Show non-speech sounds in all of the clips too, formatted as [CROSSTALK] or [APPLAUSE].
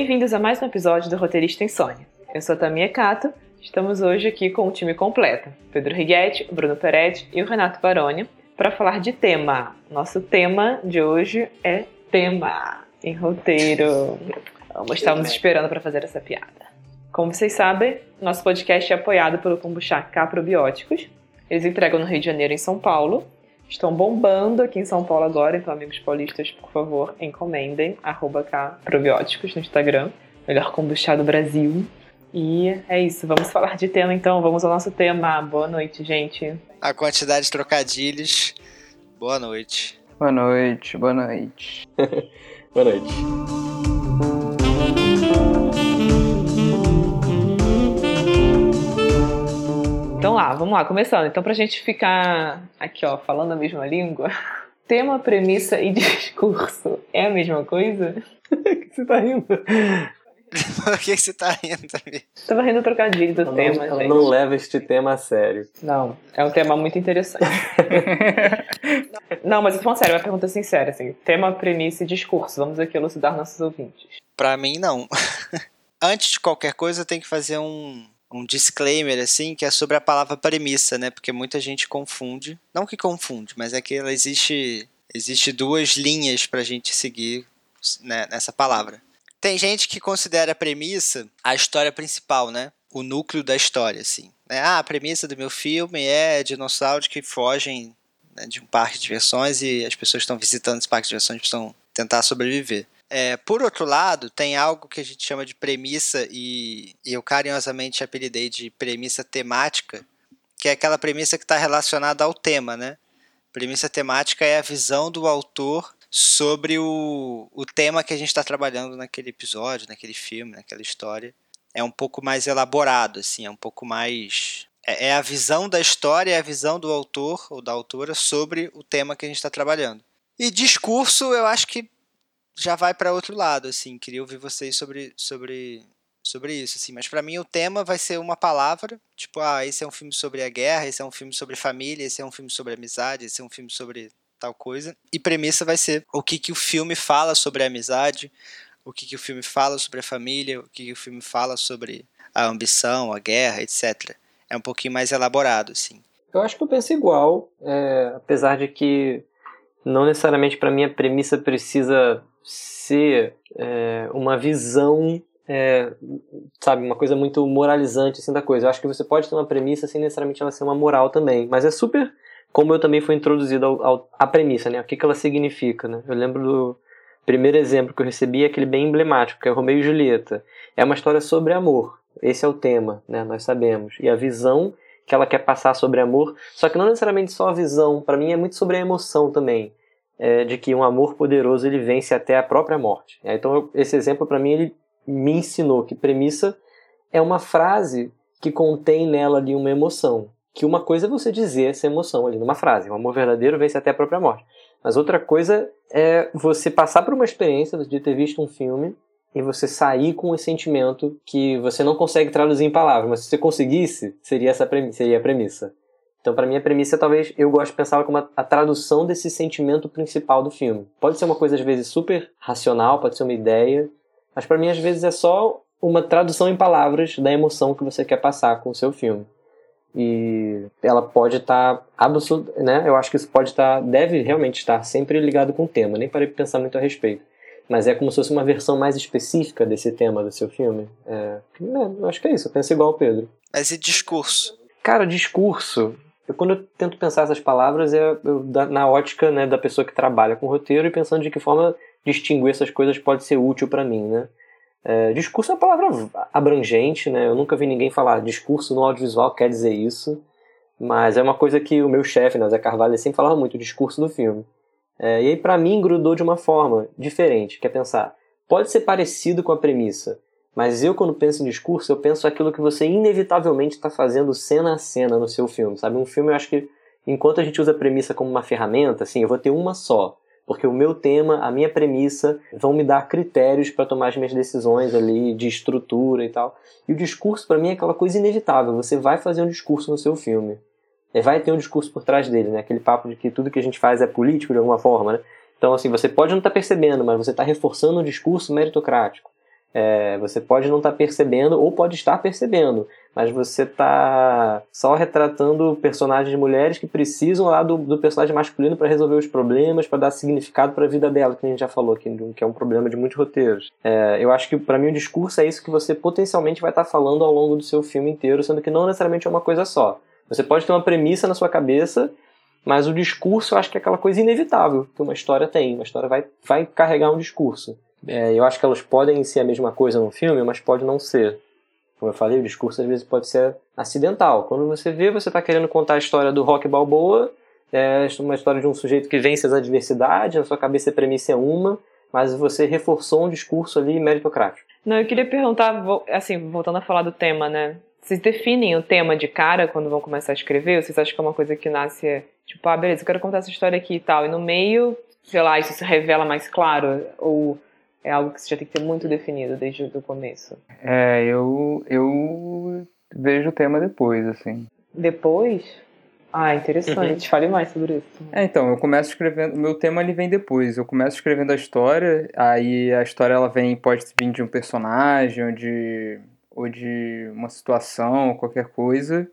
Bem-vindos a mais um episódio do Roteirista Insônia. Eu sou a Tamia Cato, estamos hoje aqui com o time completo: Pedro Righetti, Bruno Peretti e o Renato Baroni, para falar de tema. Nosso tema de hoje é tema em roteiro. Vamos, estávamos esperando para fazer essa piada. Como vocês sabem, nosso podcast é apoiado pelo Kombucha K Probióticos. Eles entregam no Rio de Janeiro e em São Paulo. Estão bombando aqui em São Paulo agora, então, amigos paulistas, por favor, encomendem arroba K Probióticos no Instagram. Melhor kombucha do Brasil. E é isso, vamos falar de tema então, vamos ao nosso tema. Boa noite, gente. A quantidade de trocadilhos. Boa noite. Boa noite, boa noite. [LAUGHS] boa noite. Então lá, vamos lá, começando. Então, pra gente ficar aqui, ó, falando a mesma língua, [LAUGHS] tema, premissa e [LAUGHS] discurso é a mesma coisa? [LAUGHS] que você tá rindo? Por que você tá rindo, também? Tava rindo trocadilho do ela tema, não, ela gente. não leva este tema a sério. Não, é um tema muito interessante. não, mas eu tô falando sério, uma pergunta sincera, assim. Tema, premissa e discurso. Vamos aqui elucidar nossos ouvintes. Pra mim, não. Antes de qualquer coisa, tem que fazer um, um disclaimer, assim, que é sobre a palavra premissa, né? Porque muita gente confunde. Não que confunde, mas é que ela existe, existe duas linhas pra gente seguir né, nessa palavra. Tem gente que considera a premissa a história principal, né? O núcleo da história, assim. Ah, a premissa do meu filme é dinossauros que fogem né, de um parque de diversões e as pessoas estão visitando esse parque de diversões precisam tentar sobreviver. É, por outro lado, tem algo que a gente chama de premissa e, e eu carinhosamente apelidei de premissa temática, que é aquela premissa que está relacionada ao tema, né? Premissa temática é a visão do autor sobre o, o tema que a gente está trabalhando naquele episódio, naquele filme, naquela história. É um pouco mais elaborado, assim, é um pouco mais. É, é a visão da história, é a visão do autor ou da autora sobre o tema que a gente está trabalhando. E discurso, eu acho que já vai para outro lado, assim. Queria ouvir vocês sobre, sobre, sobre isso, assim. Mas para mim o tema vai ser uma palavra, tipo, ah, esse é um filme sobre a guerra, esse é um filme sobre família, esse é um filme sobre amizade, esse é um filme sobre tal coisa. E premissa vai ser o que, que o filme fala sobre a amizade, o que, que o filme fala sobre a família, o que, que o filme fala sobre a ambição, a guerra, etc. É um pouquinho mais elaborado, assim. Eu acho que eu penso igual, é, apesar de que não necessariamente para mim a premissa precisa ser é, uma visão, é, sabe, uma coisa muito moralizante assim da coisa. Eu acho que você pode ter uma premissa sem necessariamente ela ser uma moral também, mas é super como eu também fui introduzido ao, ao, à premissa, né? O que, que ela significa, né? Eu lembro do primeiro exemplo que eu recebi, aquele bem emblemático, que é Romeu e Julieta. É uma história sobre amor. Esse é o tema, né? Nós sabemos. E a visão que ela quer passar sobre amor, só que não necessariamente só a visão, para mim é muito sobre a emoção também, é, de que um amor poderoso ele vence até a própria morte. É, então eu, esse exemplo para mim ele me ensinou que premissa é uma frase que contém nela ali uma emoção que uma coisa é você dizer essa emoção ali numa frase, o amor verdadeiro vence até a própria morte. Mas outra coisa é você passar por uma experiência de ter visto um filme e você sair com esse sentimento que você não consegue traduzir em palavras, mas se você conseguisse, seria essa premissa, seria a premissa. Então, para mim, a premissa talvez eu gosto de pensar como a, a tradução desse sentimento principal do filme. Pode ser uma coisa às vezes super racional, pode ser uma ideia, mas para mim às vezes é só uma tradução em palavras da emoção que você quer passar com o seu filme e ela pode estar tá absoluto, né? Eu acho que isso pode estar, tá, deve realmente estar sempre ligado com o tema. Nem parei de pensar muito a respeito, mas é como se fosse uma versão mais específica desse tema do seu filme. É, né, eu acho que é isso. Eu penso igual o Pedro. Mas e discurso? Cara, discurso. Eu, quando eu tento pensar essas palavras é eu, na ótica né, da pessoa que trabalha com roteiro e pensando de que forma distinguir essas coisas pode ser útil para mim, né? É, discurso é uma palavra abrangente, né? Eu nunca vi ninguém falar discurso no audiovisual quer dizer isso, mas é uma coisa que o meu chefe, né, Zé Carvalho, sempre falava muito, discurso do filme. É, e aí, para mim, grudou de uma forma diferente, que é pensar, pode ser parecido com a premissa, mas eu, quando penso em discurso, eu penso aquilo que você inevitavelmente está fazendo cena a cena no seu filme, sabe? Um filme, eu acho que, enquanto a gente usa a premissa como uma ferramenta, assim, eu vou ter uma só, porque o meu tema, a minha premissa, vão me dar critérios para tomar as minhas decisões ali de estrutura e tal. E o discurso para mim é aquela coisa inevitável. Você vai fazer um discurso no seu filme. E vai ter um discurso por trás dele, né? Aquele papo de que tudo que a gente faz é político de alguma forma, né? Então, assim, você pode não estar tá percebendo, mas você está reforçando um discurso meritocrático. É, você pode não estar tá percebendo ou pode estar percebendo, mas você está só retratando personagens mulheres que precisam lá do, do personagem masculino para resolver os problemas, para dar significado para a vida dela, que a gente já falou aqui, que é um problema de muitos roteiros. É, eu acho que para mim o discurso é isso que você potencialmente vai estar tá falando ao longo do seu filme inteiro, sendo que não necessariamente é uma coisa só. Você pode ter uma premissa na sua cabeça mas o discurso eu acho que é aquela coisa inevitável que uma história tem. Uma história vai, vai carregar um discurso. É, eu acho que elas podem ser a mesma coisa no filme, mas pode não ser. Como eu falei, o discurso às vezes pode ser acidental. Quando você vê, você está querendo contar a história do Rock Balboa, é uma história de um sujeito que vence as adversidades, na sua cabeça a premissa é uma, mas você reforçou um discurso ali meritocrático. Não, eu queria perguntar, assim, voltando a falar do tema, né? Vocês definem o tema de cara quando vão começar a escrever? Ou vocês acham que é uma coisa que nasce, tipo, ah, beleza, eu quero contar essa história aqui e tal, e no meio, sei lá, isso se revela mais claro? Ou é algo que você já tem que ter muito definido desde o começo? É, eu, eu vejo o tema depois, assim. Depois? Ah, interessante. Fale mais sobre isso. É, então, eu começo escrevendo. O meu tema ele vem depois. Eu começo escrevendo a história, aí a história ela vem, pode vir de um personagem, ou de, ou de uma situação, qualquer coisa.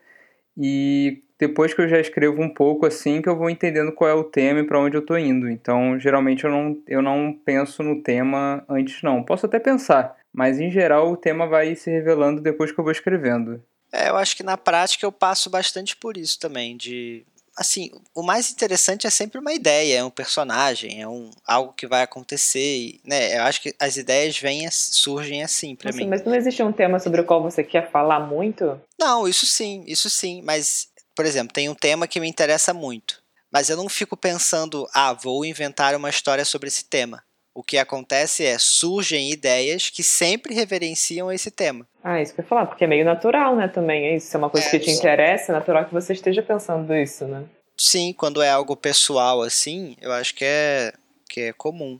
E depois que eu já escrevo um pouco assim, que eu vou entendendo qual é o tema e para onde eu tô indo. Então, geralmente eu não, eu não penso no tema antes não. Posso até pensar, mas em geral o tema vai se revelando depois que eu vou escrevendo. É, eu acho que na prática eu passo bastante por isso também, de assim, o mais interessante é sempre uma ideia, é um personagem, é um algo que vai acontecer, né? Eu acho que as ideias vêm surgem assim para mim. Mas não existe um tema sobre o qual você quer falar muito? Não, isso sim, isso sim, mas por exemplo, tem um tema que me interessa muito, mas eu não fico pensando, ah, vou inventar uma história sobre esse tema. O que acontece é, surgem ideias que sempre reverenciam esse tema. Ah, isso que eu ia falar, porque é meio natural, né, também. É isso, se é uma coisa é, que te interessa, é natural que você esteja pensando isso, né? Sim, quando é algo pessoal assim, eu acho que é, que é comum.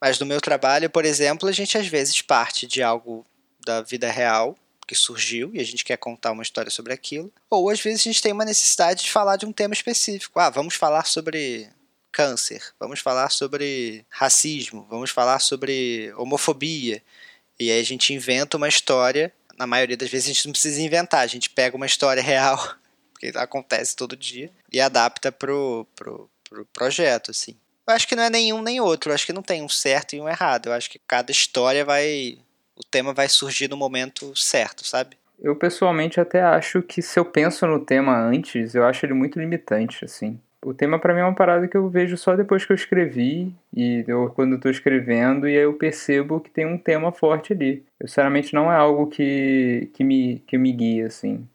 Mas no meu trabalho, por exemplo, a gente às vezes parte de algo da vida real que surgiu e a gente quer contar uma história sobre aquilo. Ou às vezes a gente tem uma necessidade de falar de um tema específico. Ah, vamos falar sobre câncer, vamos falar sobre racismo, vamos falar sobre homofobia. E aí a gente inventa uma história. Na maioria das vezes a gente não precisa inventar, a gente pega uma história [LAUGHS] real, porque acontece todo dia, e adapta pro, pro, pro projeto, assim. Eu acho que não é nenhum nem outro, eu acho que não tem um certo e um errado. Eu acho que cada história vai o tema vai surgir no momento certo, sabe? Eu pessoalmente até acho que se eu penso no tema antes, eu acho ele muito limitante, assim. O tema para mim é uma parada que eu vejo só depois que eu escrevi e eu, quando eu tô escrevendo e aí eu percebo que tem um tema forte ali. Eu, sinceramente não é algo que, que, me, que me guia, assim.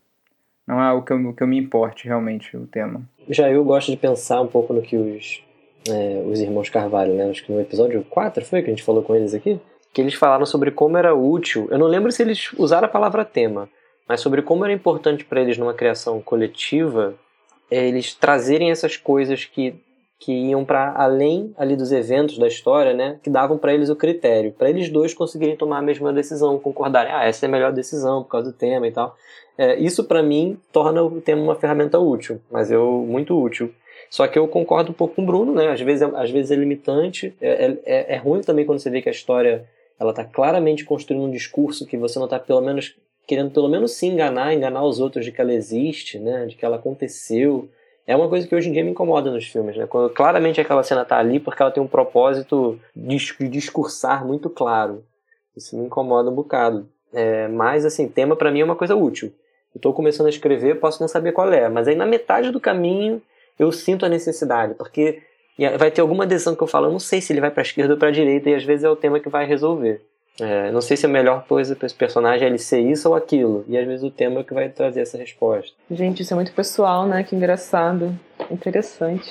Não é algo que eu, que eu me importe realmente, o tema. Já eu gosto de pensar um pouco no que os, é, os irmãos Carvalho, né? Acho que no episódio 4 foi que a gente falou com eles aqui que eles falaram sobre como era útil. Eu não lembro se eles usaram a palavra tema, mas sobre como era importante para eles numa criação coletiva é, eles trazerem essas coisas que que iam para além ali dos eventos da história, né, que davam para eles o critério, para eles dois conseguirem tomar a mesma decisão, concordarem, ah, essa é a melhor decisão por causa do tema e tal. É, isso para mim torna o tema uma ferramenta útil, mas eu muito útil. Só que eu concordo um pouco com o Bruno, né? Às vezes, é, às vezes é limitante, é, é, é ruim também quando você vê que a história ela está claramente construindo um discurso que você não está pelo menos querendo pelo menos se enganar, enganar os outros de que ela existe, né, de que ela aconteceu. É uma coisa que hoje em dia me incomoda nos filmes, né? Quando claramente aquela cena está ali porque ela tem um propósito de discursar muito claro. Isso me incomoda um bocado. É, mas assim, tema para mim é uma coisa útil. Eu começando a escrever, posso não saber qual é, mas aí na metade do caminho eu sinto a necessidade, porque e vai ter alguma decisão que eu falo, eu não sei se ele vai para a esquerda ou para a direita, e às vezes é o tema que vai resolver. É, não sei se a melhor coisa para esse personagem é ele ser isso ou aquilo, e às vezes o tema é que vai trazer essa resposta. Gente, isso é muito pessoal, né? Que engraçado. Interessante.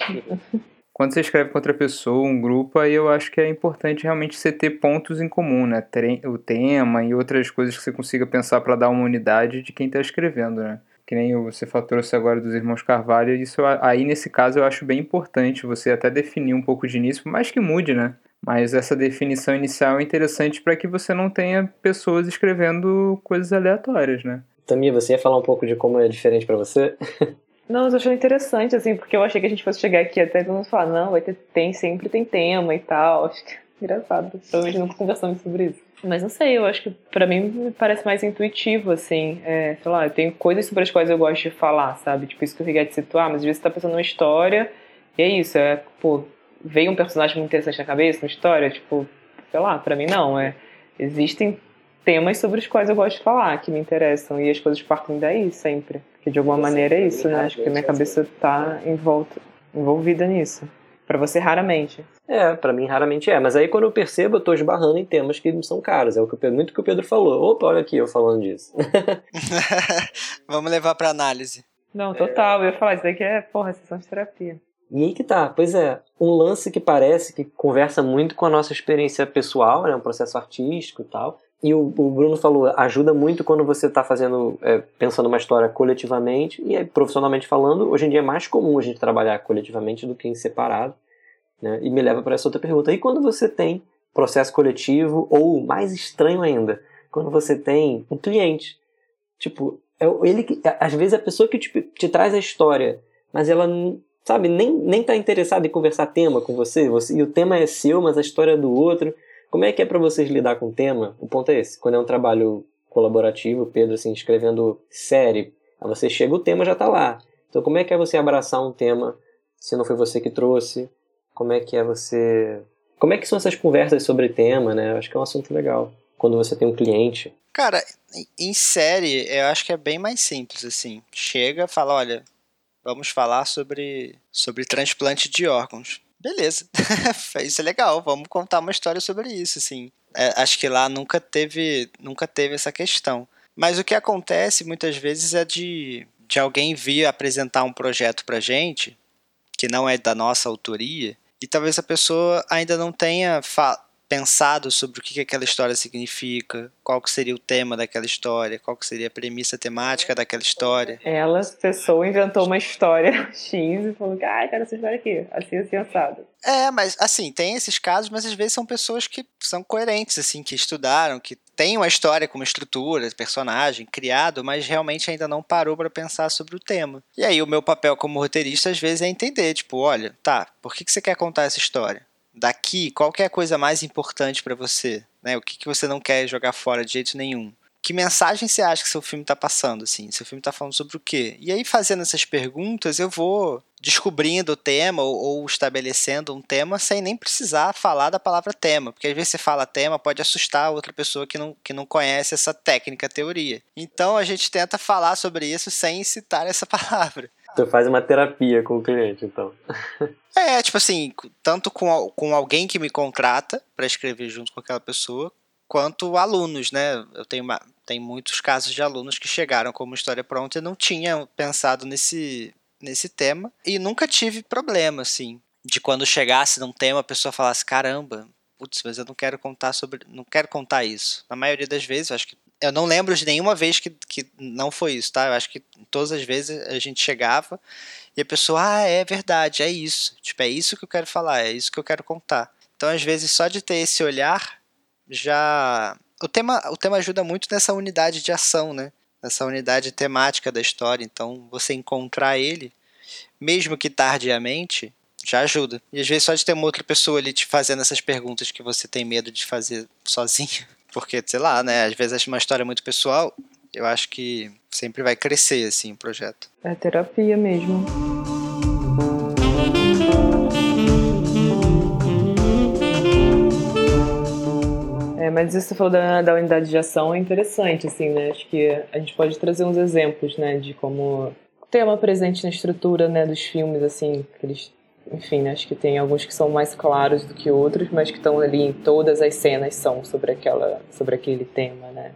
Quando você escreve com outra pessoa, um grupo, aí eu acho que é importante realmente você ter pontos em comum, né? O tema e outras coisas que você consiga pensar para dar uma unidade de quem está escrevendo, né? Que nem você trouxe agora dos irmãos Carvalho, isso aí nesse caso eu acho bem importante você até definir um pouco de início, por mais que mude, né? Mas essa definição inicial é interessante para que você não tenha pessoas escrevendo coisas aleatórias, né? Tamia, você ia falar um pouco de como é diferente para você? [LAUGHS] Não, eu achei interessante, assim, porque eu achei que a gente fosse chegar aqui até todo mundo falar, não, vai ter, tem, sempre tem tema e tal. Acho que Engraçado. Provavelmente nunca conversamos sobre isso. Mas não sei, eu acho que pra mim parece mais intuitivo, assim. É, sei lá, eu tenho coisas sobre as quais eu gosto de falar, sabe? Tipo, isso que o Rigatti citou, ah, mas às vezes você tá pensando numa história e é isso, é, pô, veio um personagem muito interessante na cabeça, uma história, tipo, sei lá, pra mim não, é. Existem temas sobre os quais eu gosto de falar, que me interessam, e as coisas partem daí sempre. Porque de alguma maneira é isso, né? Acho que minha cabeça tá envolta, envolvida nisso. Para você, raramente. É, para mim, raramente é. Mas aí, quando eu percebo, eu tô esbarrando em temas que são caros. É o que o Pedro, muito que o Pedro falou. Opa, olha aqui eu falando disso. [LAUGHS] [LAUGHS] Vamos levar para análise. Não, total. Eu ia falar, isso daqui é, porra, sessão de terapia. E aí que tá, pois é, um lance que parece que conversa muito com a nossa experiência pessoal, né, um processo artístico e tal, e o, o, Bruno falou, ajuda muito quando você está fazendo, é, pensando uma história coletivamente, e profissionalmente falando, hoje em dia é mais comum a gente trabalhar coletivamente do que em separado. Né? E me leva para essa outra pergunta. E quando você tem processo coletivo, ou mais estranho ainda, quando você tem um cliente? Tipo, é ele que, às vezes a pessoa que te, te traz a história, mas ela, sabe, nem, nem tá interessada em conversar tema com você, você, e o tema é seu, mas a história é do outro. Como é que é para vocês lidar com o tema? O ponto é esse. Quando é um trabalho colaborativo, Pedro assim escrevendo série, aí você chega o tema já está lá. Então como é que é você abraçar um tema se não foi você que trouxe? Como é que é você Como é que são essas conversas sobre tema, né? Eu acho que é um assunto legal quando você tem um cliente. Cara, em série, eu acho que é bem mais simples assim. Chega, fala, olha, vamos falar sobre sobre transplante de órgãos beleza, [LAUGHS] isso é legal, vamos contar uma história sobre isso, assim. É, acho que lá nunca teve, nunca teve essa questão. Mas o que acontece muitas vezes é de, de alguém vir apresentar um projeto pra gente, que não é da nossa autoria, e talvez a pessoa ainda não tenha pensado sobre o que, que aquela história significa, qual que seria o tema daquela história, qual que seria a premissa temática daquela história. Ela, pessoa, inventou uma história [LAUGHS] X e falou que, ah, quero essa história aqui, assim, assim, assado. É, mas, assim, tem esses casos, mas às vezes são pessoas que são coerentes, assim, que estudaram, que têm uma história com uma estrutura, personagem, criado, mas realmente ainda não parou para pensar sobre o tema. E aí o meu papel como roteirista, às vezes, é entender, tipo, olha, tá, por que, que você quer contar essa história? Daqui, qual é a coisa mais importante para você? Né? O que, que você não quer jogar fora de jeito nenhum? Que mensagem você acha que seu filme está passando? Assim? Seu filme está falando sobre o quê? E aí, fazendo essas perguntas, eu vou descobrindo o tema ou, ou, estabelecendo um tema sem nem precisar falar da palavra tema. Porque às vezes você fala tema, pode assustar outra pessoa que não, que não conhece essa técnica, teoria. Então a gente tenta falar sobre isso sem citar essa [LAUGHS] palavra. Tu faz uma terapia com o cliente, então. É, tipo assim, tanto com, com alguém que me contrata para escrever junto com aquela pessoa, quanto alunos, né? Eu tenho, uma, tenho muitos casos de alunos que chegaram com uma história pronta e não tinham pensado nesse, nesse tema e nunca tive problema, assim, de quando chegasse num tema a pessoa falasse: caramba, putz, mas eu não quero contar sobre. não quero contar isso. Na maioria das vezes, acho que eu não lembro de nenhuma vez que, que não foi isso, tá? Eu acho que todas as vezes a gente chegava e a pessoa, ah, é verdade, é isso. Tipo, é isso que eu quero falar, é isso que eu quero contar. Então, às vezes, só de ter esse olhar, já. O tema, o tema ajuda muito nessa unidade de ação, né? Nessa unidade temática da história. Então, você encontrar ele, mesmo que tardiamente, já ajuda. E às vezes só de ter uma outra pessoa ali te fazendo essas perguntas que você tem medo de fazer sozinho porque, sei lá, né? Às vezes é uma história muito pessoal. Eu acho que sempre vai crescer, assim, o projeto. É terapia mesmo. É, mas isso que você falou da, da unidade de ação é interessante, assim, né? Acho que a gente pode trazer uns exemplos, né? De como tema presente na estrutura, né? Dos filmes, assim, que eles enfim, acho que tem alguns que são mais claros do que outros, mas que estão ali em todas as cenas são sobre aquela, sobre aquele tema, né?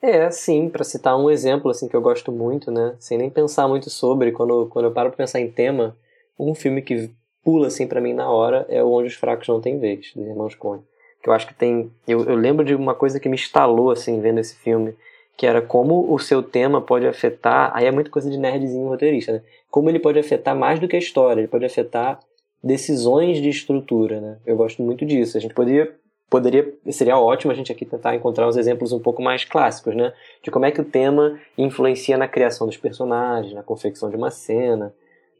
É, sim, para citar um exemplo assim que eu gosto muito, né, sem nem pensar muito sobre, quando, quando eu paro para pensar em tema, um filme que pula assim para mim na hora é o Onde os Fracos Não Têm Vez, dos Irmãos Coen. Que eu acho que tem, eu, eu lembro de uma coisa que me instalou assim vendo esse filme, que era como o seu tema pode afetar, aí é muito coisa de nerdzinho roteirista, né? Como ele pode afetar mais do que a história, ele pode afetar decisões de estrutura, né? Eu gosto muito disso. A gente poderia poderia seria ótimo a gente aqui tentar encontrar uns exemplos um pouco mais clássicos, né? De como é que o tema influencia na criação dos personagens, na confecção de uma cena.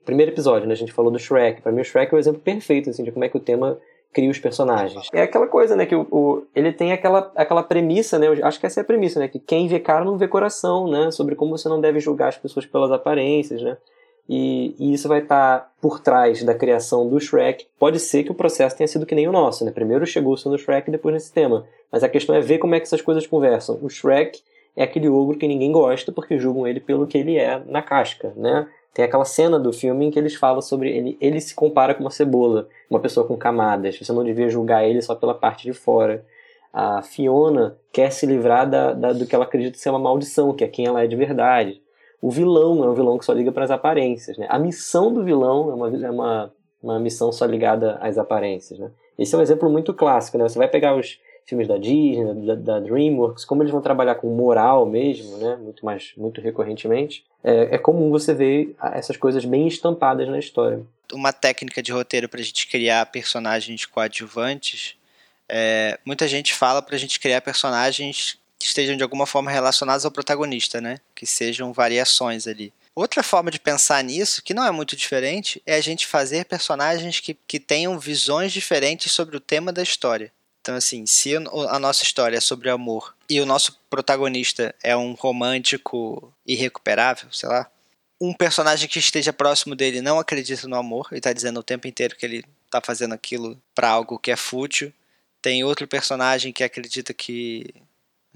Primeiro episódio, né? A gente falou do Shrek. Para mim, o Shrek é o exemplo perfeito assim de como é que o tema cria os personagens. É aquela coisa, né, que o, o, ele tem aquela, aquela premissa, né, acho que essa é a premissa, né, que quem vê cara não vê coração, né, sobre como você não deve julgar as pessoas pelas aparências, né, e, e isso vai estar tá por trás da criação do Shrek. Pode ser que o processo tenha sido que nem o nosso, né, primeiro chegou o som do Shrek, depois nesse tema, mas a questão é ver como é que essas coisas conversam. O Shrek é aquele ogro que ninguém gosta porque julgam ele pelo que ele é na casca, né, tem aquela cena do filme em que eles falam sobre ele, ele se compara com uma cebola, uma pessoa com camadas. Você não devia julgar ele só pela parte de fora. A Fiona quer se livrar da, da, do que ela acredita ser uma maldição, que é quem ela é de verdade. O vilão é um vilão que só liga para as aparências. Né? A missão do vilão é uma, é uma, uma missão só ligada às aparências. Né? Esse é um exemplo muito clássico. Né? Você vai pegar os, filmes da Disney, da, da, DreamWorks, como eles vão trabalhar com moral mesmo, né, muito mais, muito recorrentemente, é, é comum você ver essas coisas bem estampadas na história. Uma técnica de roteiro para a gente criar personagens coadjuvantes, é, muita gente fala para a gente criar personagens que estejam de alguma forma relacionados ao protagonista, né, que sejam variações ali. Outra forma de pensar nisso, que não é muito diferente, é a gente fazer personagens que, que tenham visões diferentes sobre o tema da história. Então, assim, se a nossa história é sobre amor e o nosso protagonista é um romântico irrecuperável, sei lá, um personagem que esteja próximo dele não acredita no amor e está dizendo o tempo inteiro que ele está fazendo aquilo para algo que é fútil. Tem outro personagem que acredita que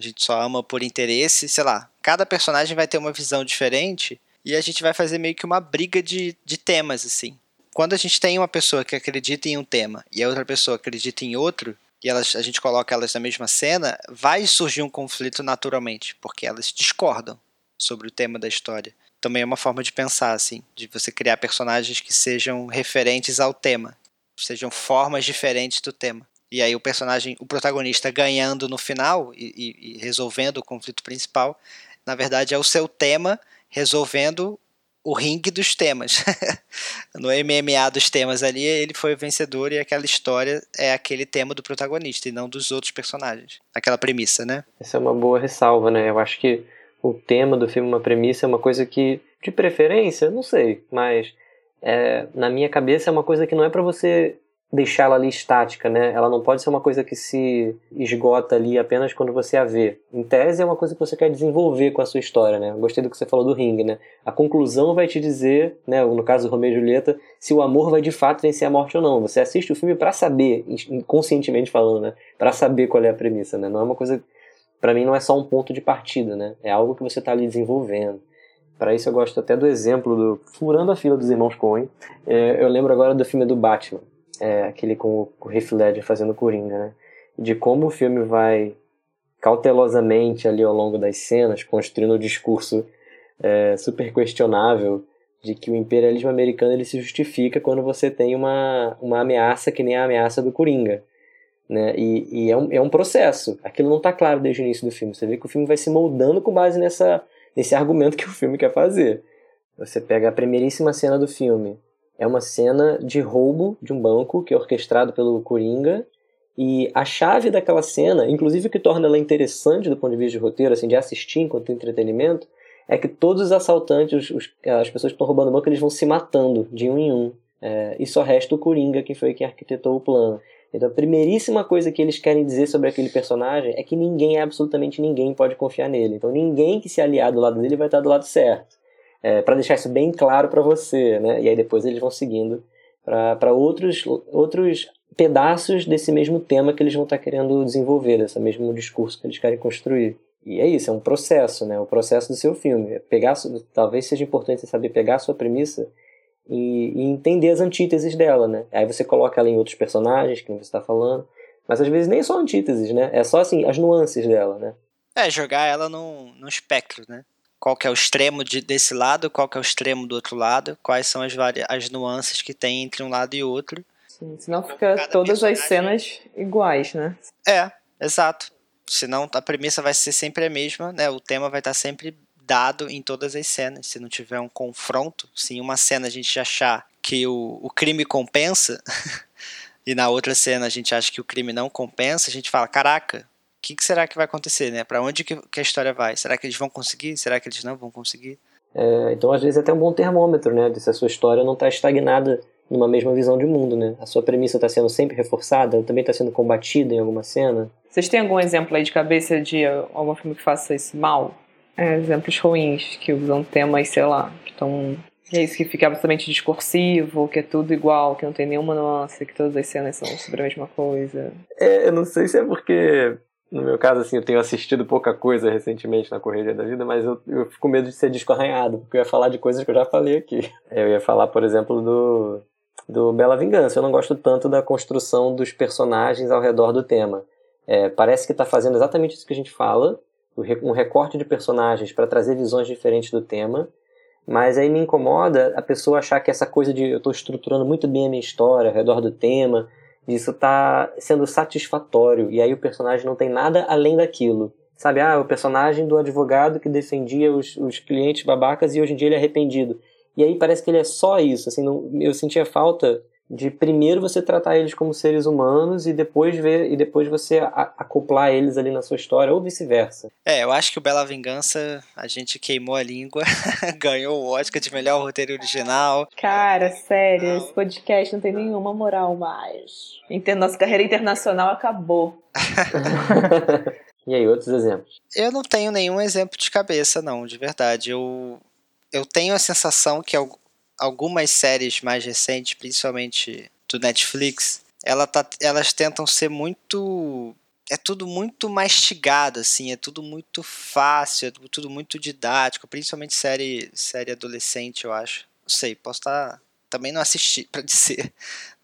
a gente só ama por interesse, sei lá. Cada personagem vai ter uma visão diferente e a gente vai fazer meio que uma briga de, de temas, assim. Quando a gente tem uma pessoa que acredita em um tema e a outra pessoa acredita em outro, e elas, a gente coloca elas na mesma cena, vai surgir um conflito naturalmente, porque elas discordam sobre o tema da história. Também é uma forma de pensar, assim, de você criar personagens que sejam referentes ao tema, sejam formas diferentes do tema. E aí o personagem, o protagonista ganhando no final e, e, e resolvendo o conflito principal, na verdade é o seu tema resolvendo o ringue dos temas. [LAUGHS] no MMA dos temas ali, ele foi o vencedor e aquela história é aquele tema do protagonista e não dos outros personagens. Aquela premissa, né? Essa é uma boa ressalva, né? Eu acho que o tema do filme, uma premissa, é uma coisa que, de preferência, não sei, mas é, na minha cabeça é uma coisa que não é para você deixá-la ali estática, né? Ela não pode ser uma coisa que se esgota ali apenas quando você a vê. Em tese é uma coisa que você quer desenvolver com a sua história, né? gostei do que você falou do ringue, né? A conclusão vai te dizer, né, no caso do Romeo e Julieta, se o amor vai de fato vencer a morte ou não. Você assiste o filme para saber, inconscientemente falando, né? Para saber qual é a premissa, né? Não é uma coisa para mim não é só um ponto de partida, né? É algo que você está ali desenvolvendo. Para isso eu gosto até do exemplo do Furando a Fila dos Irmãos Coen. É, eu lembro agora do filme do Batman é, aquele com o Heath Ledger fazendo Coringa, né? De como o filme vai cautelosamente ali ao longo das cenas construindo o um discurso é, super questionável de que o imperialismo americano ele se justifica quando você tem uma, uma ameaça que nem a ameaça do Coringa. Né? E, e é, um, é um processo. Aquilo não está claro desde o início do filme. Você vê que o filme vai se moldando com base nessa, nesse argumento que o filme quer fazer. Você pega a primeiríssima cena do filme, é uma cena de roubo de um banco que é orquestrado pelo Coringa. E a chave daquela cena, inclusive o que torna ela interessante do ponto de vista de roteiro, assim, de assistir enquanto entretenimento, é que todos os assaltantes, os, as pessoas que estão roubando o banco, eles vão se matando de um em um. É, e só resta o Coringa, que foi quem arquitetou o plano. Então a primeiríssima coisa que eles querem dizer sobre aquele personagem é que ninguém, absolutamente ninguém, pode confiar nele. Então ninguém que se aliar do lado dele vai estar do lado certo é, para deixar isso bem claro para você, né? E aí depois eles vão seguindo para outros, outros pedaços desse mesmo tema que eles vão estar tá querendo desenvolver, desse mesmo discurso que eles querem construir. E é isso, é um processo, né? O processo do seu filme. É pegar, talvez seja importante saber pegar a sua premissa e, e, entender as antíteses dela, né? Aí você coloca ela em outros personagens, que você está falando, mas às vezes nem só antíteses, né? É só assim, as nuances dela, né? É, jogar ela num, num espectro, né? Qual que é o extremo de, desse lado, qual que é o extremo do outro lado, quais são as, as nuances que tem entre um lado e outro. Sim, senão fica Cada todas as cenas iguais, né? É, exato. Senão a premissa vai ser sempre a mesma, né? O tema vai estar sempre dado em todas as cenas. Se não tiver um confronto, se em uma cena a gente achar que o, o crime compensa [LAUGHS] e na outra cena a gente acha que o crime não compensa, a gente fala, caraca, que, que, será que vai acontecer, né? Para onde que, que, a história vai? Será que eles vão conseguir? Será que eles não vão conseguir? É, então, às vezes, é até um bom termômetro, né? De se a sua história não está estagnada numa mesma visão de mundo, né? A sua premissa está sendo sempre reforçada, ela também está sendo combatida em alguma cena. Vocês têm algum exemplo aí de cabeça de algum filme que faça isso mal? É, exemplos ruins, que usam temas, sei lá, que estão. É isso que fica absolutamente discursivo, que é tudo igual, que não tem nenhuma nuance, que todas as cenas são sobre a mesma coisa. É, eu não sei se é porque no meu caso, assim, eu tenho assistido pouca coisa recentemente na correria da vida, mas eu, eu fico com medo de ser disco arranhado, porque eu ia falar de coisas que eu já falei aqui. [LAUGHS] Eu ia falar, por exemplo, do, do Bela Vingança. Eu não gosto tanto da construção dos personagens ao redor do tema. É, parece que está fazendo exatamente isso que a gente fala, um recorte de personagens para trazer visões diferentes do tema, mas aí me incomoda a pessoa achar que essa coisa de eu estou estruturando muito bem a minha história ao redor do tema, disso tá sendo satisfatório e aí o personagem não tem nada além daquilo. Sabe, ah, o personagem do advogado que defendia os, os clientes babacas e hoje em dia ele é arrependido. E aí parece que ele é só isso, assim, não, eu sentia falta de primeiro você tratar eles como seres humanos e depois ver e depois você a, acoplar eles ali na sua história ou vice-versa. É, eu acho que o Bela Vingança a gente queimou a língua, [LAUGHS] ganhou o Oscar de melhor roteiro original. Cara, sério, esse podcast não tem nenhuma moral mais. Nossa carreira internacional acabou. [LAUGHS] e aí, outros exemplos? Eu não tenho nenhum exemplo de cabeça, não, de verdade. Eu, eu tenho a sensação que algumas séries mais recentes, principalmente do Netflix, ela tá, elas tentam ser muito. É tudo muito mastigado, assim, é tudo muito fácil, é tudo muito didático, principalmente série, série adolescente, eu acho. Não sei, posso estar. Tá, também não assisti, [LAUGHS] para dizer.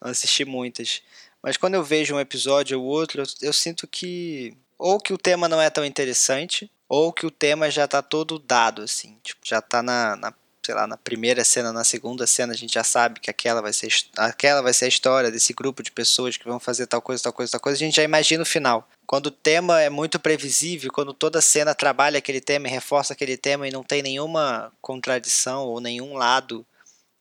Não assisti muitas. Mas quando eu vejo um episódio ou outro, eu, eu sinto que. Ou que o tema não é tão interessante, ou que o tema já tá todo dado, assim. Tipo, já tá na, na sei lá, na primeira cena, na segunda cena, a gente já sabe que aquela vai ser, aquela vai ser a história desse grupo de pessoas que vão fazer tal coisa, tal coisa, tal coisa, a gente já imagina o final. Quando o tema é muito previsível, quando toda cena trabalha aquele tema e reforça aquele tema e não tem nenhuma contradição ou nenhum lado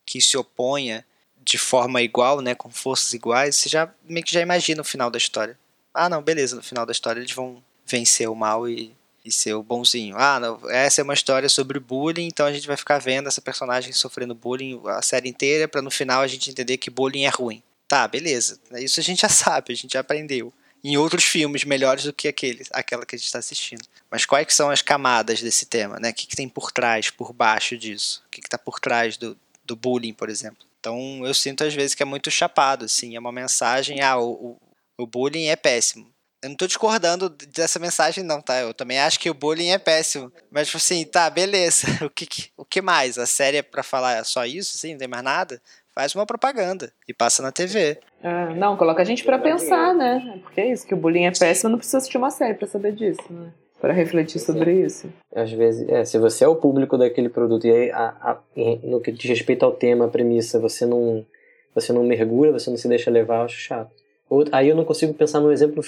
que se oponha de forma igual, né, com forças iguais, você já meio que já imagina o final da história. Ah, não, beleza, no final da história eles vão vencer o mal e e ser o bonzinho. Ah, não, essa é uma história sobre bullying, então a gente vai ficar vendo essa personagem sofrendo bullying a série inteira para no final a gente entender que bullying é ruim. Tá, beleza. Isso a gente já [LAUGHS] sabe, a gente já aprendeu. Em outros filmes melhores do que aquele, aquela que a gente está assistindo. Mas quais são as camadas desse tema? Né? O que, que tem por trás, por baixo disso? O que está por trás do, do bullying, por exemplo? Então eu sinto às vezes que é muito chapado, assim, é uma mensagem, ah, o, o, o bullying é péssimo. Eu não tô discordando dessa mensagem, não, tá? Eu também acho que o bullying é péssimo. Mas, tipo assim, tá, beleza. [LAUGHS] O que, o que mais? A série é pra falar só isso, assim? Não tem mais nada? Faz uma propaganda e passa na TV. É, não, coloca a gente para pensar, né? Porque é isso, que o bullying é péssimo, não precisa assistir uma série para saber disso, né? Para refletir sobre isso. Às vezes, é, se você é o público daquele produto e aí, a, a, no que diz respeito ao tema, a premissa, você não, você não mergulha, você não se deixa levar, eu acho chato. Aí eu não consigo pensar num exemplo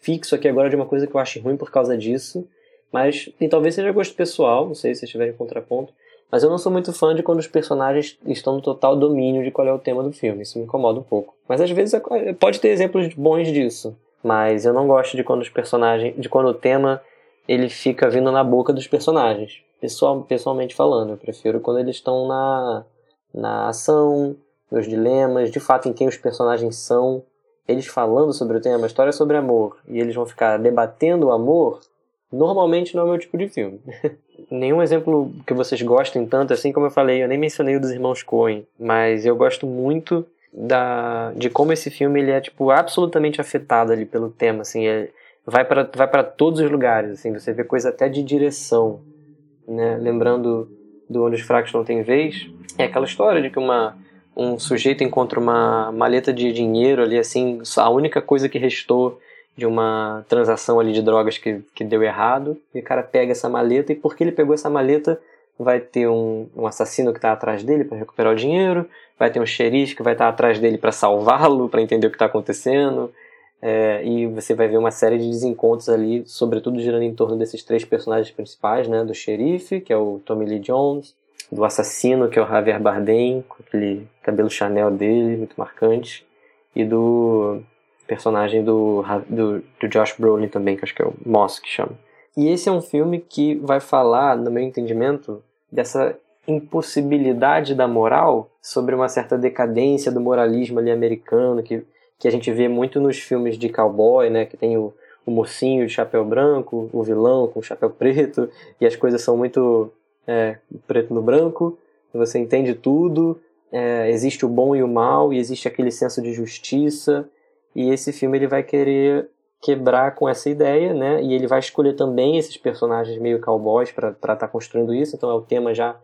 fixo aqui agora de uma coisa que eu acho ruim por causa disso, mas e talvez seja gosto pessoal, não sei se vocês tiverem contraponto, mas eu não sou muito fã de quando os personagens estão no total domínio de qual é o tema do filme, isso me incomoda um pouco. Mas às vezes é, pode ter exemplos bons disso, mas eu não gosto de quando os personagens, de quando o tema ele fica vindo na boca dos personagens. Pessoal, pessoalmente falando, eu prefiro quando eles estão na na ação, nos dilemas, de fato em quem os personagens são eles falando sobre o tema, história sobre amor, e eles vão ficar debatendo o amor, normalmente não é o meu tipo de filme. [LAUGHS] Nenhum exemplo que vocês gostem tanto, assim como eu falei, eu nem mencionei o dos irmãos Coen, mas eu gosto muito da de como esse filme ele é tipo absolutamente afetado ali pelo tema, assim, é, vai para vai para todos os lugares, assim, você vê coisa até de direção, né? Lembrando do Onde os Fracos Não Têm Vez, é aquela história de que uma um sujeito encontra uma maleta de dinheiro ali, assim, a única coisa que restou de uma transação ali de drogas que, que deu errado, e o cara pega essa maleta, e porque ele pegou essa maleta, vai ter um, um assassino que está atrás dele para recuperar o dinheiro, vai ter um xerife que vai estar tá atrás dele para salvá-lo, para entender o que está acontecendo, é, e você vai ver uma série de desencontros ali, sobretudo girando em torno desses três personagens principais, né, do xerife, que é o Tommy Lee Jones, do assassino, que é o Javier Bardem, com aquele cabelo Chanel dele, muito marcante, e do personagem do, do, do Josh Brolin também, que acho que é o Moss que chama. E esse é um filme que vai falar, no meu entendimento, dessa impossibilidade da moral, sobre uma certa decadência do moralismo ali americano, que, que a gente vê muito nos filmes de cowboy, né? Que tem o, o mocinho de chapéu branco, o vilão com chapéu preto, e as coisas são muito é, preto no branco, você entende tudo, é, existe o bom e o mal, e existe aquele senso de justiça, e esse filme ele vai querer quebrar com essa ideia, né? E ele vai escolher também esses personagens meio cowboys para estar tá construindo isso. Então é o tema já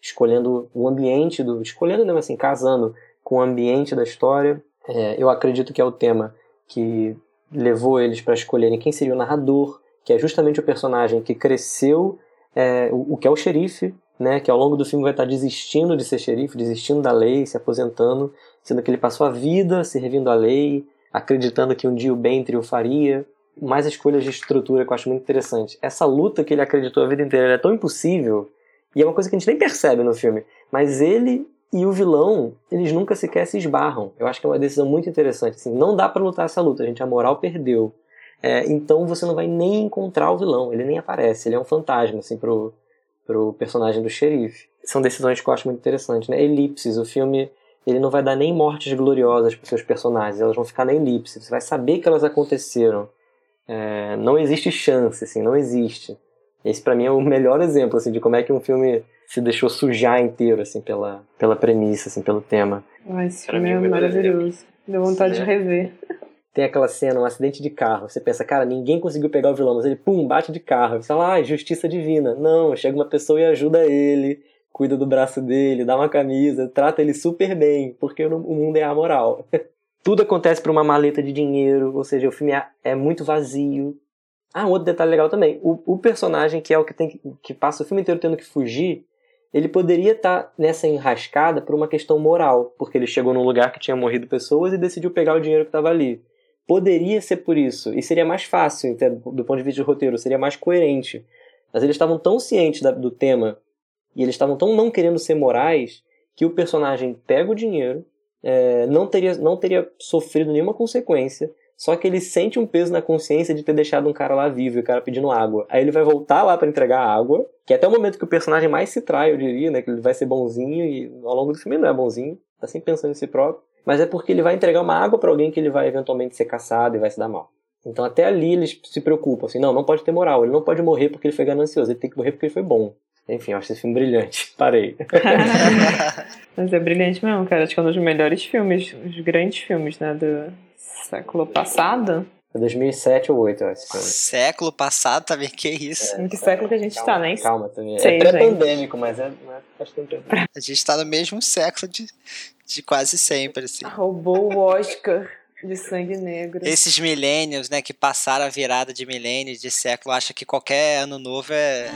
escolhendo o ambiente do, escolhendo não assim, casando com o ambiente da história. É, eu acredito que é o tema que levou eles para escolherem quem seria o narrador, que é justamente o personagem que cresceu, é, o, o, que é o xerife, né? Que ao longo do filme vai estar desistindo de ser xerife, desistindo da lei, se aposentando, sendo que ele passou a vida servindo a lei, acreditando que um dia o bem triunfaria, mais escolhas de estrutura que eu acho muito interessante. Essa luta que ele acreditou a vida inteira é tão impossível, e é uma coisa que a gente nem percebe no filme, mas ele e o vilão, eles nunca sequer se esbarram. Eu acho que é uma decisão muito interessante. Assim, não dá para lutar essa luta, gente. A moral perdeu. É, então você não vai nem encontrar o vilão, ele nem aparece, ele é um fantasma, assim, pro, pro personagem do xerife. São decisões que eu acho muito interessantes, né? Elipses, o filme ele não vai dar nem mortes gloriosas para seus personagens, elas vão ficar na elipse, você vai saber que elas aconteceram. É, não existe chance, assim, não existe. Esse para mim é o melhor exemplo assim, de como é que um filme se deixou sujar inteiro assim, pela, pela premissa, assim, pelo tema. Ah, esse filme é maravilhoso. Deu vontade de rever. Tem aquela cena, um acidente de carro. Você pensa, cara, ninguém conseguiu pegar o vilão, mas ele, pum, bate de carro. Você fala, ah, justiça divina. Não, chega uma pessoa e ajuda ele cuida do braço dele, dá uma camisa, trata ele super bem, porque o mundo é amoral. [LAUGHS] Tudo acontece por uma maleta de dinheiro, ou seja, o filme é, é muito vazio. Ah, um outro detalhe legal também. O, o personagem que é o que tem que, que passa o filme inteiro tendo que fugir, ele poderia estar tá nessa enrascada por uma questão moral, porque ele chegou num lugar que tinha morrido pessoas e decidiu pegar o dinheiro que estava ali. Poderia ser por isso, e seria mais fácil, do ponto de vista de roteiro, seria mais coerente. Mas eles estavam tão cientes do tema e eles estavam tão não querendo ser morais que o personagem pega o dinheiro, é, não, teria, não teria sofrido nenhuma consequência, só que ele sente um peso na consciência de ter deixado um cara lá vivo e o cara pedindo água. Aí ele vai voltar lá para entregar água, que é até o momento que o personagem mais se trai, eu diria, né? Que ele vai ser bonzinho e ao longo do filme ele não é bonzinho, tá sempre pensando em si próprio. Mas é porque ele vai entregar uma água para alguém que ele vai eventualmente ser caçado e vai se dar mal. Então até ali eles se preocupam, assim, não, não pode ter moral, ele não pode morrer porque ele foi ganancioso, ele tem que morrer porque ele foi bom. Enfim, eu acho esse filme brilhante. [LAUGHS] Parei. [LAUGHS] Mas é brilhante mesmo, cara. Acho que é um dos melhores filmes, os grandes filmes, né, do século passado. É 2007 ou 2008, eu acho. Século passado também, que isso? É, em que século que a gente calma, tá, né? Calma também. Sei, é pré-pandêmico, mas é, não é faz tempo. A gente tá no mesmo século de, de quase sempre, assim. Roubou o Oscar de sangue negro. Esses milênios, né, que passaram a virada de milênio, de século, acham que qualquer ano novo é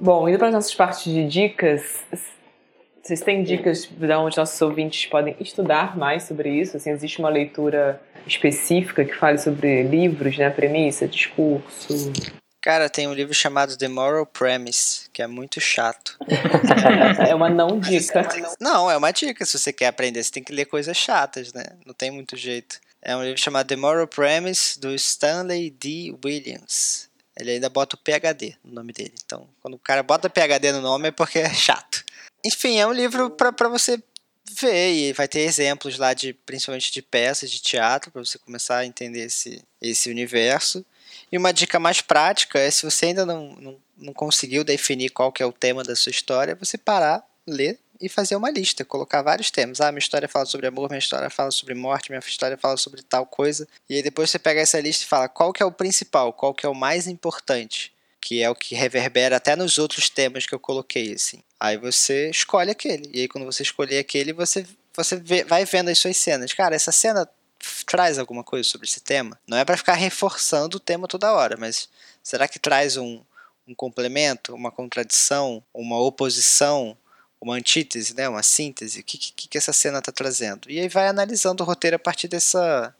Bom, indo para as nossas partes de dicas, vocês têm dicas de onde nossos ouvintes podem estudar mais sobre isso? Assim, existe uma leitura específica que fale sobre livros, né? Premissa, discurso? Cara, tem um livro chamado The Moral Premise, que é muito chato. é uma não dica. Não, é uma dica. Se você quer aprender, você tem que ler coisas chatas, né? Não tem muito jeito. É um livro chamado The Moral Premise, do Stanley D. Williams. Ele ainda bota o PHD no nome dele. Então, quando o cara bota PHD no nome é porque é chato. Enfim, é um livro para você ver e vai ter exemplos lá de principalmente de peças de teatro para você começar a entender esse, esse universo. E uma dica mais prática é se você ainda não, não, não conseguiu definir qual que é o tema da sua história, você parar, ler e fazer uma lista, colocar vários temas. Ah, minha história fala sobre amor, minha história fala sobre morte, minha história fala sobre tal coisa. E aí depois você pega essa lista e fala qual que é o principal, qual que é o mais importante, que é o que reverbera até nos outros temas que eu coloquei, assim. Aí você escolhe aquele. E aí quando você escolher aquele, você você vê, vai vendo as suas cenas. Cara, essa cena traz alguma coisa sobre esse tema? Não é para ficar reforçando o tema toda hora, mas será que traz um, um complemento, uma contradição, uma oposição uma antítese, né, uma síntese, o que, que, que essa cena está trazendo. E aí vai analisando o roteiro a partir dessa,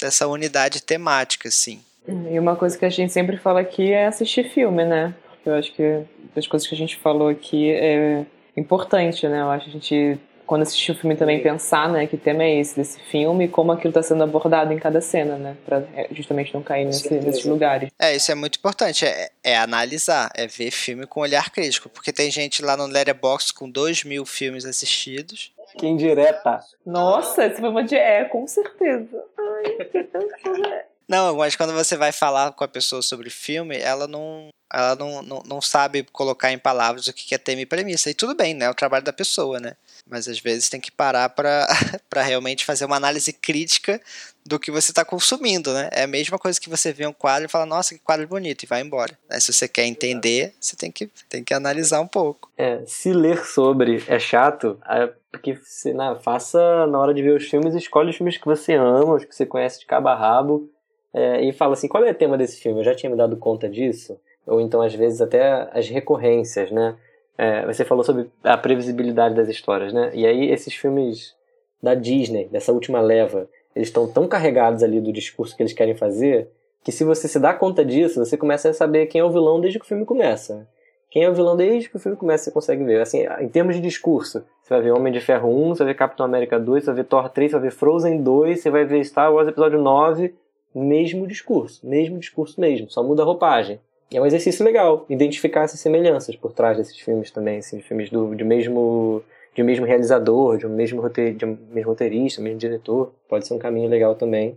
dessa unidade temática, assim. E uma coisa que a gente sempre fala aqui é assistir filme, né? Porque eu acho que as coisas que a gente falou aqui é importante, né? Eu acho que a gente quando assistir o filme também pensar, né, que tema é esse desse filme e como aquilo está sendo abordado em cada cena, né, para é, justamente não cair nesse, nesses lugares. É, isso é muito importante, é, é, analisar, é ver filme com olhar crítico, porque tem gente lá no Letterboxd com dois mil filmes assistidos. Que indireta. Nossa, esse foi uma de é, com certeza. Ai, que Não, mas quando você vai falar com a pessoa sobre filme, ela não, ela não, não, não sabe colocar em palavras o que é tema e premissa. E tudo bem, né? É o trabalho da pessoa, né? Mas às vezes tem que parar para [LAUGHS] realmente fazer uma análise crítica do que você está consumindo, né? É a mesma coisa que você vê um quadro e fala, nossa, que quadro bonito, e vai embora. Né? Se você quer entender, você tem que, tem que analisar um pouco. É, se ler sobre é chato, é porque você né, faça na hora de ver os filmes, escolhe os filmes que você ama, os que você conhece de cabo a rabo, é, e fala assim, qual é o tema desse filme? Eu já tinha me dado conta disso? Ou então, às vezes, até as recorrências, né? É, você falou sobre a previsibilidade das histórias, né? E aí esses filmes da Disney, dessa última leva, eles estão tão carregados ali do discurso que eles querem fazer, que se você se dá conta disso, você começa a saber quem é o vilão desde que o filme começa. Quem é o vilão desde que o filme começa, você consegue ver. Assim, em termos de discurso, você vai ver Homem de Ferro 1, você vai ver Capitão América 2, você vai ver Thor 3, você vai ver Frozen 2, você vai ver Star Wars Episódio 9, mesmo discurso, mesmo discurso mesmo, só muda a roupagem é um exercício legal identificar essas semelhanças por trás desses filmes também, assim, filmes do, de mesmo de um mesmo realizador, de um mesmo, de um mesmo roteirista, mesmo diretor, pode ser um caminho legal também.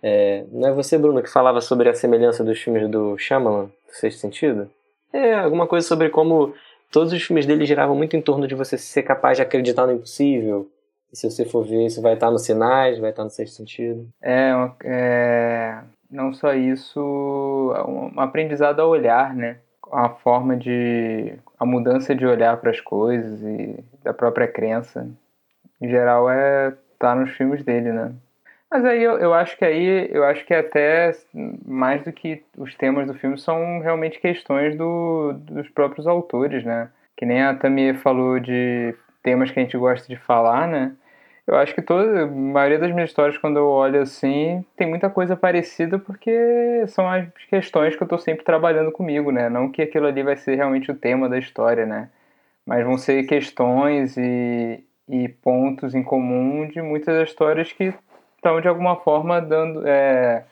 É, não é você, Bruno, que falava sobre a semelhança dos filmes do Shyamalan, do Sexto Sentido? É, alguma coisa sobre como todos os filmes dele giravam muito em torno de você ser capaz de acreditar no impossível. Se você for ver, isso vai estar nos sinais, vai estar no Sexto Sentido. É, é não só isso, um aprendizado a olhar, né? A forma de. a mudança de olhar para as coisas e da própria crença. Em geral, é tá nos filmes dele, né? Mas aí eu, eu acho que aí eu acho que até mais do que os temas do filme são realmente questões do, dos próprios autores, né? Que nem a Tamir falou de temas que a gente gosta de falar, né? Eu acho que toda, a maioria das minhas histórias, quando eu olho assim, tem muita coisa parecida porque são as questões que eu estou sempre trabalhando comigo, né? Não que aquilo ali vai ser realmente o tema da história, né? Mas vão ser questões e, e pontos em comum de muitas histórias que estão, de alguma forma, dando, é,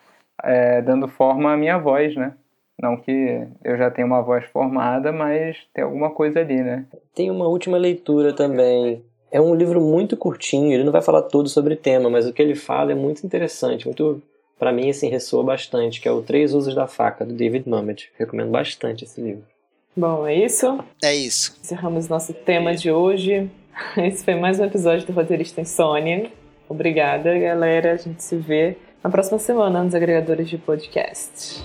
é, dando forma à minha voz, né? Não que eu já tenha uma voz formada, mas tem alguma coisa ali, né? Tem uma última leitura também é um livro muito curtinho, ele não vai falar todo sobre o tema, mas o que ele fala é muito interessante, muito para mim assim ressoa bastante, que é o Três Usos da Faca do David Mamet. Recomendo bastante esse livro. Bom, é isso? É isso. Encerramos nosso tema de hoje. [LAUGHS] Esse foi mais um episódio do Roteirista Insônia. Obrigada, galera. A gente se vê na próxima semana nos agregadores de podcast.